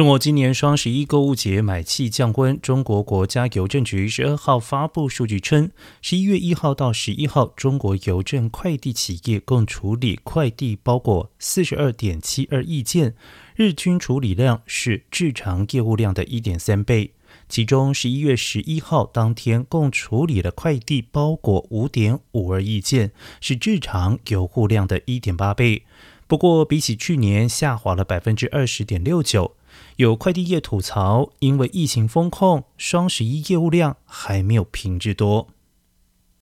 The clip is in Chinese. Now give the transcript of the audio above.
中国今年双十一购物节买气降温。中国国家邮政局十二号发布数据称，十一月一号到十一号，中国邮政快递企业共处理快递包裹四十二点七二亿件，日均处理量是日常业务量的一点三倍。其中，十一月十一号当天共处理了快递包裹五点五二亿件，是日常邮户量的一点八倍。不过，比起去年下滑了百分之二十点六九。有快递业吐槽，因为疫情封控，双十一业务量还没有平日多。